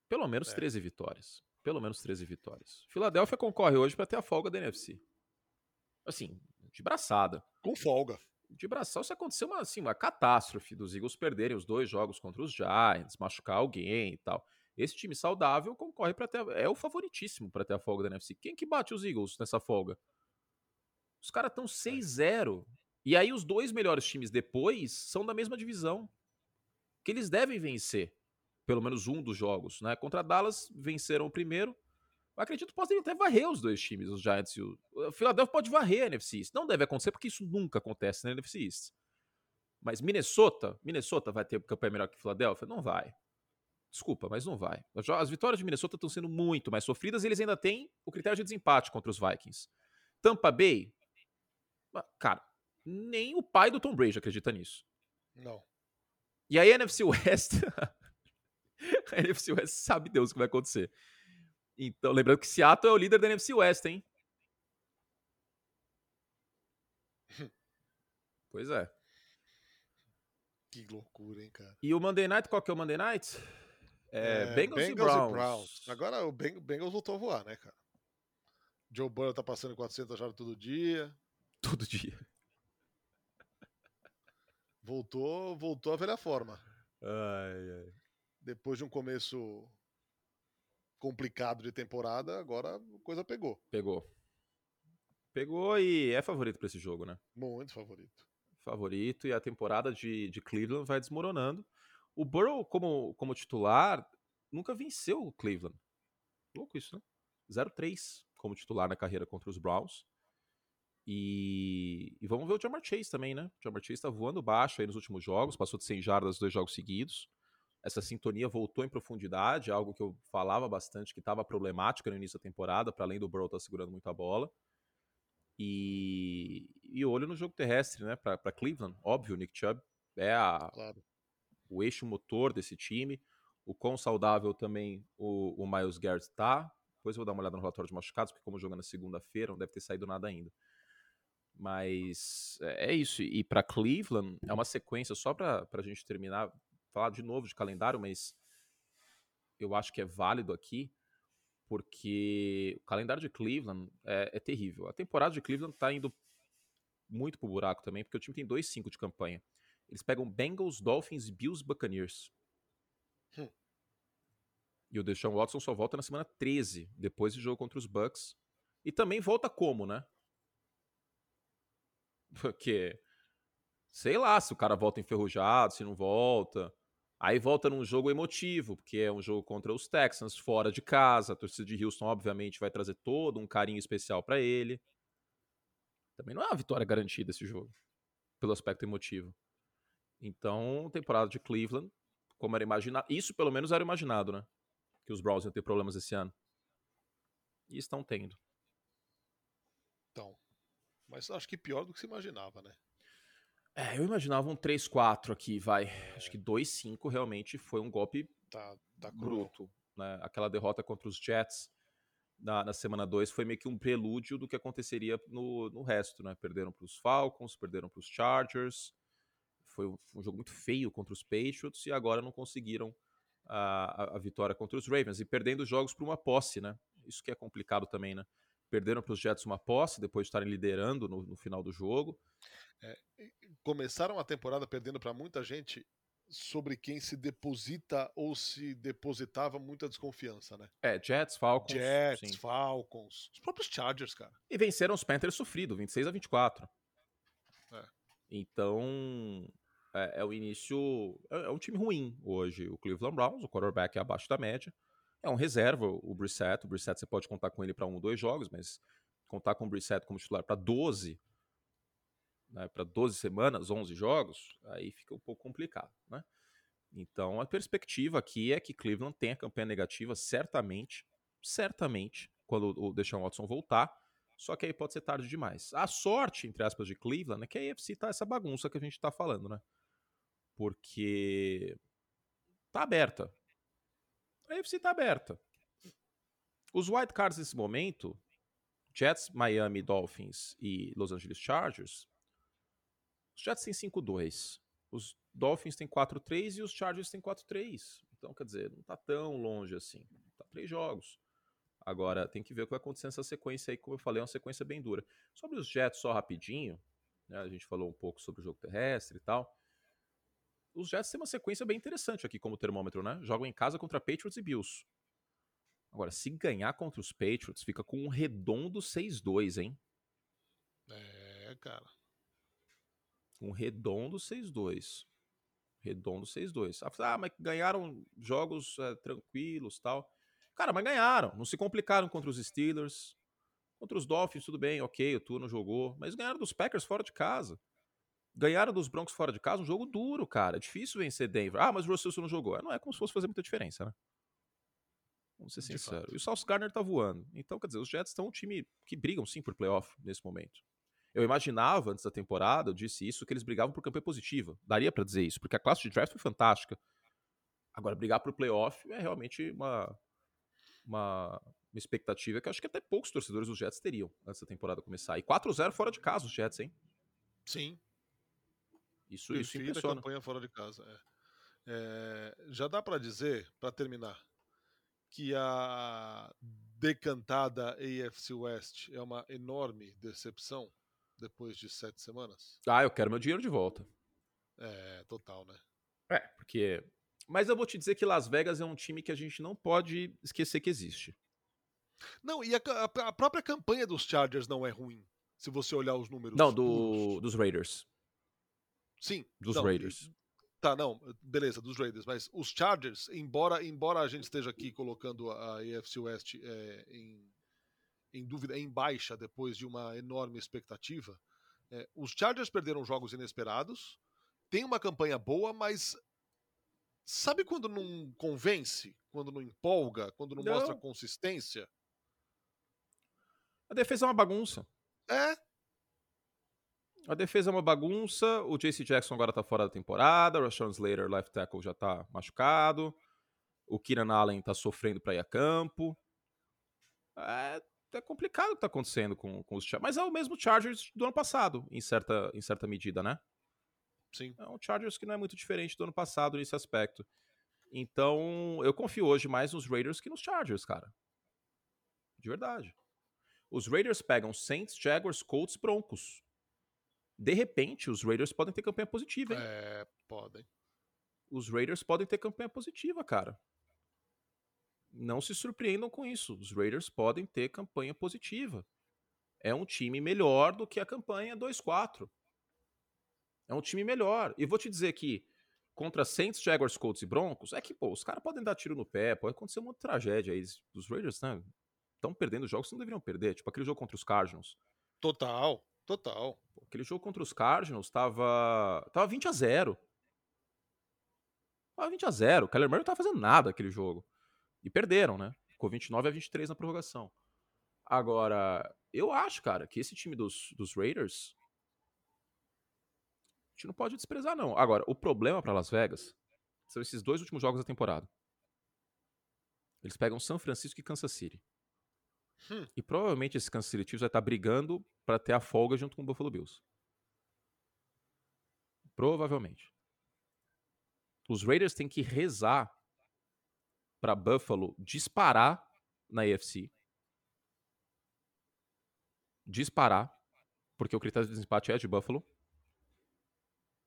Pelo menos É. 13 vitórias. Pelo menos 13 vitórias. Filadélfia concorre hoje para ter a folga da NFC. Assim, de braçada. Com folga. De braçal, se acontecer uma, assim, uma catástrofe dos Eagles perderem os dois jogos contra os Giants, machucar alguém e tal. Esse time saudável concorre para ter. É o favoritíssimo para ter a folga da NFC. Quem que bate os Eagles nessa folga? Os caras estão 6-0. E aí os dois melhores times depois são da mesma divisão. Que eles devem vencer. Pelo menos um dos jogos. Né? Contra Dallas venceram o primeiro. Eu acredito que podem até varrer os dois times, os Giants e o. O Philadelphia pode varrer a NFC East. Não deve acontecer, porque isso nunca acontece na NFC East. Mas Minnesota, Minnesota vai ter campanha melhor que Filadélfia? Não vai. Desculpa, mas não vai. As vitórias de Minnesota estão sendo muito mais sofridas e eles ainda têm o critério de desempate contra os Vikings. Tampa Bay, cara, nem o pai do Tom Brady acredita nisso. Não. E aí a NFC West, a NFC West sabe Deus o que vai acontecer. Então, lembrando que Seattle é o líder da NFC West, hein? Pois é. Que loucura, hein, cara. E o Monday Night, qual que é o Monday Night? É, Bengals, e Browns. Agora o Beng- Bengals voltou a voar, né, cara? Joe Burrow tá passando 400 jardas todo dia. Todo dia. Voltou, voltou à velha forma. Ai, ai. Depois de um começo complicado de temporada, agora a coisa pegou. Pegou. Pegou e é favorito pra esse jogo, né? Muito favorito. Favorito e a temporada de, de Cleveland vai desmoronando. O Burrow, como, como titular, nunca venceu o Cleveland. Louco isso, né? 0-3 como titular na carreira contra os Browns. E, e vamos ver o Jamar Chase também, né? O Jamar Chase tá voando baixo aí nos últimos jogos, passou de 100 jardas dois jogos seguidos. Essa sintonia voltou em profundidade, algo que eu falava bastante que estava problemática no início da temporada, para além do Burrow estar segurando muito a bola. E, e olho no jogo terrestre, né? Para Cleveland, óbvio, o Nick Chubb é a, Claro. O eixo motor desse time. O quão saudável também o, o Miles Garrett tá. Depois eu vou dar uma olhada no relatório de machucados, porque como joga na segunda-feira, não deve ter saído nada ainda. Mas é é isso. E para Cleveland, é uma sequência, só para a gente terminar, falar de novo de calendário, mas eu acho que é válido aqui, porque o calendário de Cleveland é, é terrível. A temporada de Cleveland tá indo muito pro buraco também, porque o time tem 2-5 de campanha. Eles pegam Bengals, Dolphins, Bills, Buccaneers. Hum. E o Deshaun Watson só volta na semana 13, depois do jogo contra os Bucks. E também volta como, né? Porque, sei lá, se o cara volta enferrujado, se não volta. Aí volta num jogo emotivo, porque é um jogo contra os Texans, fora de casa. A torcida de Houston, obviamente, vai trazer todo um carinho especial pra ele. Também não é uma vitória garantida esse jogo, pelo aspecto emotivo. Então, temporada de Cleveland, como era imaginado. Isso pelo menos era imaginado, né? Que os Browns iam ter problemas esse ano. E estão tendo. Então. Mas acho que pior do que se imaginava, né? É, eu imaginava um 3-4 aqui, vai. Acho que 2-5 realmente foi um golpe Tá, tá bruto. Né? Aquela derrota contra os Jets na, na semana 2 foi meio que um prelúdio do que aconteceria no, no resto, né? Perderam para os Falcons, perderam para os Chargers. Foi um, um jogo muito feio contra os Patriots e agora não conseguiram a, a, a vitória contra os Ravens. E perdendo jogos por uma posse, né? Isso que é complicado também, né? Perderam para os Jets uma posse depois de estarem liderando no, no final do jogo. Começaram a temporada perdendo para muita gente sobre quem se deposita ou se depositava muita desconfiança, né? É, Jets, Falcons. Jets, sim. Falcons, os próprios Chargers, cara. E venceram os Panthers sofrido, 26 a 24. É. Então, é, é o início. É, é um time ruim hoje. O Cleveland Browns, o quarterback é abaixo da média. É um reserva, o Brissett. O Brissett você pode contar com ele para um ou dois jogos, mas contar com o Brissett como titular para 12, né, para 12 semanas, 11 jogos, aí fica um pouco complicado, né? Então, a perspectiva aqui é que Cleveland tenha campanha negativa, certamente, certamente, quando o Deshaun Watson voltar, só que aí pode ser tarde demais. A sorte, entre aspas, de Cleveland é que a AFC tá essa bagunça que a gente tá falando, né? Porque tá aberta. A AFC tá aberta. Os wild cards nesse momento, Jets, Miami Dolphins e Los Angeles Chargers, os Jets têm 5-2, os Dolphins têm 4-3 e os Chargers têm 4-3. Então, quer dizer, não tá tão longe assim. Tá três jogos. Agora, tem que ver o que vai acontecer nessa sequência aí, como eu falei, é uma sequência bem dura. Sobre os Jets, só rapidinho, né, a gente falou um pouco sobre o jogo terrestre e tal. Os Jets têm uma sequência bem interessante aqui como termômetro, né? Jogam em casa contra Patriots e Bills. Agora, se ganhar contra os Patriots, fica com um redondo 6-2, hein? É, cara. Um redondo 6-2. Redondo 6-2. Ah, mas ganharam jogos é, tranquilos tal. Cara, mas ganharam. Não se complicaram contra os Steelers. Contra os Dolphins, tudo bem, ok, o turno jogou. Mas ganharam dos Packers fora de casa. Ganharam dos Broncos fora de casa, um jogo duro, cara. É difícil vencer Denver. Ah, mas o Russell não jogou. Não é como se fosse fazer muita diferença, né? Vamos ser sinceros. E o Sauce Gardner tá voando. Então, quer dizer, os Jets estão um time que brigam sim por playoff nesse momento. Eu imaginava antes da temporada, eu disse isso, que eles brigavam por campanha positiva. Daria para dizer isso, porque a classe de draft foi fantástica. Agora, brigar por playoff é realmente uma, uma, uma expectativa que eu acho que até poucos torcedores dos Jets teriam antes da temporada começar. E 4-0 fora de casa os Jets, hein? Sim. Isso, isso impressiona. campanha fora de casa. É. É, já dá para dizer, para terminar, que a decantada AFC West é uma enorme decepção depois de sete semanas? Ah, eu quero meu dinheiro de volta. É, total, né? É, porque. Mas eu vou te dizer que Las Vegas é um time que a gente não pode esquecer que existe. Não, e a, a, própria campanha dos Chargers não é ruim, se você olhar os números. Não, do, dos Raiders. Sim. Dos não, Raiders. Tá, não, beleza, dos Raiders, mas os Chargers, embora, embora a gente esteja aqui colocando a AFC West é, em, em dúvida, em baixa depois de uma enorme expectativa, é, os Chargers perderam jogos inesperados, tem uma campanha boa, mas sabe quando não convence, quando não empolga, quando não, não. mostra consistência? A defesa é uma bagunça. É, a defesa é uma bagunça. O JC Jackson agora tá fora da temporada. O Rashawn Slater, left tackle, já tá machucado. O Keenan Allen tá sofrendo para ir a campo. É, é, complicado o que tá acontecendo com, com os Chargers. Mas é o mesmo Chargers do ano passado, em certa, em certa medida, né? Sim. É um Chargers que não é muito diferente do ano passado nesse aspecto. Então, eu confio hoje mais nos Raiders que nos Chargers, cara. De verdade. Os Raiders pegam Saints, Jaguars, Colts, Broncos. De repente, os Raiders podem ter campanha positiva, hein? É, podem. Os Raiders podem ter campanha positiva, cara. Não se surpreendam com isso. Os Raiders podem ter campanha positiva. É um time melhor do que a campanha 2-4. É um time melhor. E vou te dizer que contra Saints, Jaguars, Colts e Broncos, é que, pô, os caras podem dar tiro no pé, pode acontecer uma tragédia aí. Os Raiders, né? Estão perdendo jogos que não deveriam perder. Tipo aquele jogo contra os Cardinals. Total. Total. Aquele jogo contra os Cardinals tava, tava 20 a 0. Tava 20 a 0. O Kyler Murray não tava fazendo nada aquele jogo. E perderam, né? Ficou 29 a 23 na prorrogação. Agora, eu acho, cara, que esse time dos, dos Raiders a gente não pode desprezar, não. Agora, o problema para Las Vegas são esses dois últimos jogos da temporada. Eles pegam São Francisco e Kansas City. Hum. E provavelmente esse Kansas City Chiefs vai estar brigando para ter a folga junto com o Buffalo Bills. Provavelmente. Os Raiders têm que rezar para Buffalo disparar na AFC. Disparar, porque o critério de desempate é de Buffalo.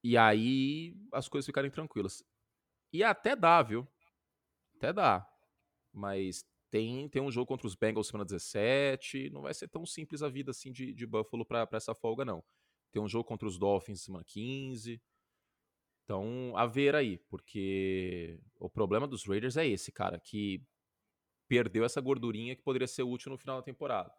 E aí as coisas ficarem tranquilas. E até dá, viu? Até dá. Mas tem, tem um jogo contra os Bengals semana 17. Não vai ser tão simples a vida assim de, de Buffalo para essa folga, não. Tem um jogo contra os Dolphins semana 15. Então, a ver aí, porque o problema dos Raiders é esse, cara, que perdeu essa gordurinha que poderia ser útil no final da temporada.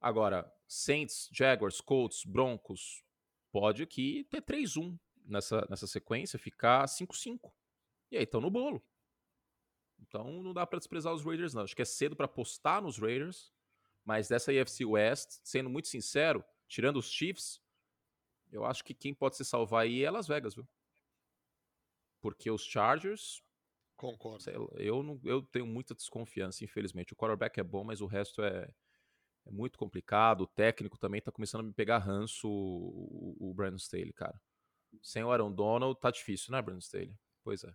Agora, Saints, Jaguars, Colts, Broncos, pode aqui ter 3-1 nessa, nessa sequência, ficar 5-5. E aí estão no bolo. Então não dá para desprezar os Raiders, não. Acho que é cedo para apostar nos Raiders, mas dessa AFC West, sendo muito sincero, tirando os Chiefs, eu acho que quem pode se salvar aí é Las Vegas, viu? Porque os Chargers. Concordo. Sei, eu, não, eu tenho muita desconfiança, infelizmente. O quarterback é bom, mas o resto é, é muito complicado. O técnico também tá começando a me pegar ranço, o, o, o Brandon Staley, cara. Sem o Aaron Donald, tá difícil, né, Brandon Staley? Pois é.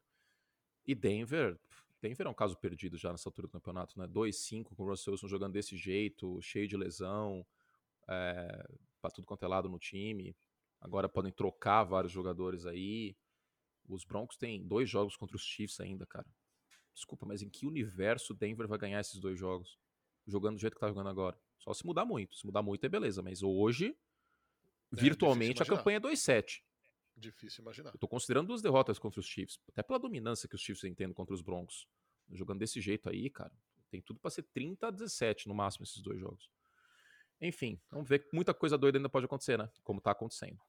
E Denver, Denver é um caso perdido já nessa altura do campeonato, né? 2-5 com o Russell Wilson jogando desse jeito, cheio de lesão, é, pra tudo quanto é lado no time. Agora podem trocar vários jogadores aí. Os Broncos têm dois jogos contra os Chiefs ainda, cara. Desculpa, mas em que universo Denver vai ganhar esses dois jogos? Jogando do jeito que tá jogando agora. Só se mudar muito. Se mudar muito é beleza, mas hoje, é, virtualmente, a campanha é 2-7. Difícil imaginar. Eu tô considerando duas derrotas contra os Chiefs, até pela dominância que os Chiefs têm contra os Broncos. Jogando desse jeito aí, cara, tem tudo para ser 30 a 17 no máximo esses dois jogos. Enfim, vamos ver que muita coisa doida ainda pode acontecer, né? Como tá acontecendo.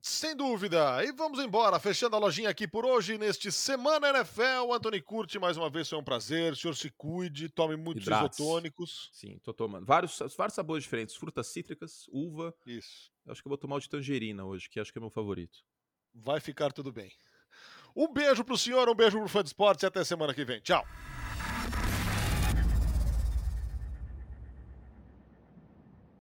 Sem dúvida. E vamos embora, fechando a lojinha aqui por hoje, neste Semana NFL. Anthony Curti, mais uma vez foi um prazer. O senhor se cuide, tome muitos Hidrates. isotônicos. Sim, tô tomando. Vários, vários sabores diferentes: frutas cítricas, uva. Isso. Eu acho que eu vou tomar o de tangerina hoje, que acho que é meu favorito. Vai ficar tudo bem. Um beijo pro senhor, um beijo pro fã de esportes e até semana que vem. Tchau.